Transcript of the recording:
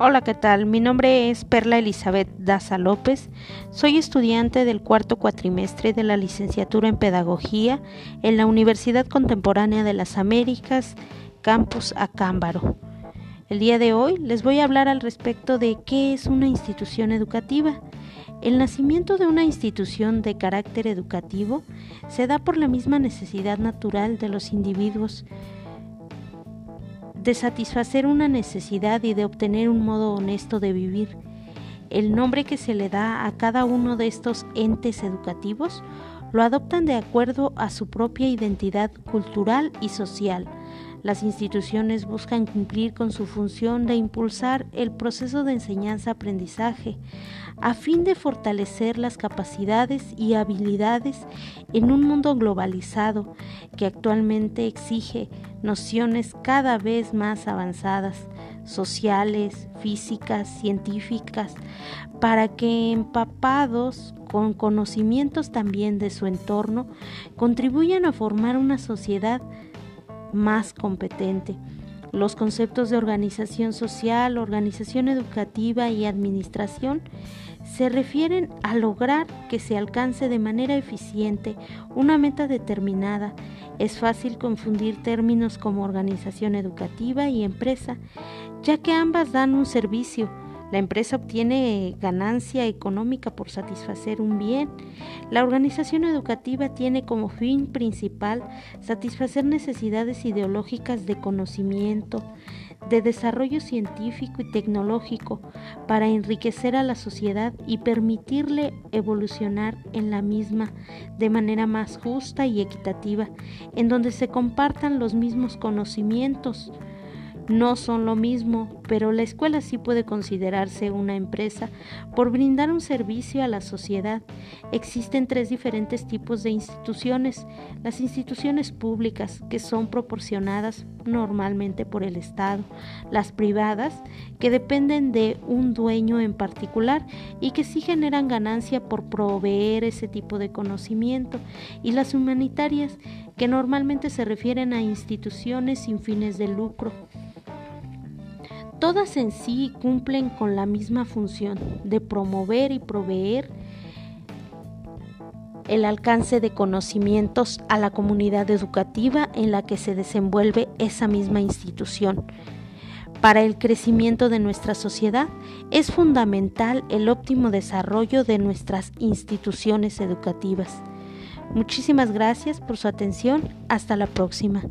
Hola, ¿qué tal? Mi nombre es Perla Elizabeth Daza López. Soy estudiante del cuarto cuatrimestre de la licenciatura en Pedagogía en la Universidad Contemporánea de las Américas, Campus Acámbaro. El día de hoy les voy a hablar al respecto de qué es una institución educativa. El nacimiento de una institución de carácter educativo se da por la misma necesidad natural de los individuos de satisfacer una necesidad y de obtener un modo honesto de vivir. El nombre que se le da a cada uno de estos entes educativos lo adoptan de acuerdo a su propia identidad cultural y social. Las instituciones buscan cumplir con su función de impulsar el proceso de enseñanza-aprendizaje a fin de fortalecer las capacidades y habilidades en un mundo globalizado que actualmente exige nociones cada vez más avanzadas, sociales, físicas, científicas, para que empapados con conocimientos también de su entorno, contribuyan a formar una sociedad más competente. Los conceptos de organización social, organización educativa y administración se refieren a lograr que se alcance de manera eficiente una meta determinada. Es fácil confundir términos como organización educativa y empresa, ya que ambas dan un servicio la empresa obtiene ganancia económica por satisfacer un bien. La organización educativa tiene como fin principal satisfacer necesidades ideológicas de conocimiento, de desarrollo científico y tecnológico para enriquecer a la sociedad y permitirle evolucionar en la misma de manera más justa y equitativa, en donde se compartan los mismos conocimientos, no son lo mismo, pero la escuela sí puede considerarse una empresa por brindar un servicio a la sociedad. Existen tres diferentes tipos de instituciones. Las instituciones públicas, que son proporcionadas normalmente por el Estado. Las privadas, que dependen de un dueño en particular y que sí generan ganancia por proveer ese tipo de conocimiento. Y las humanitarias, que normalmente se refieren a instituciones sin fines de lucro. Todas en sí cumplen con la misma función de promover y proveer el alcance de conocimientos a la comunidad educativa en la que se desenvuelve esa misma institución. Para el crecimiento de nuestra sociedad es fundamental el óptimo desarrollo de nuestras instituciones educativas. Muchísimas gracias por su atención. Hasta la próxima.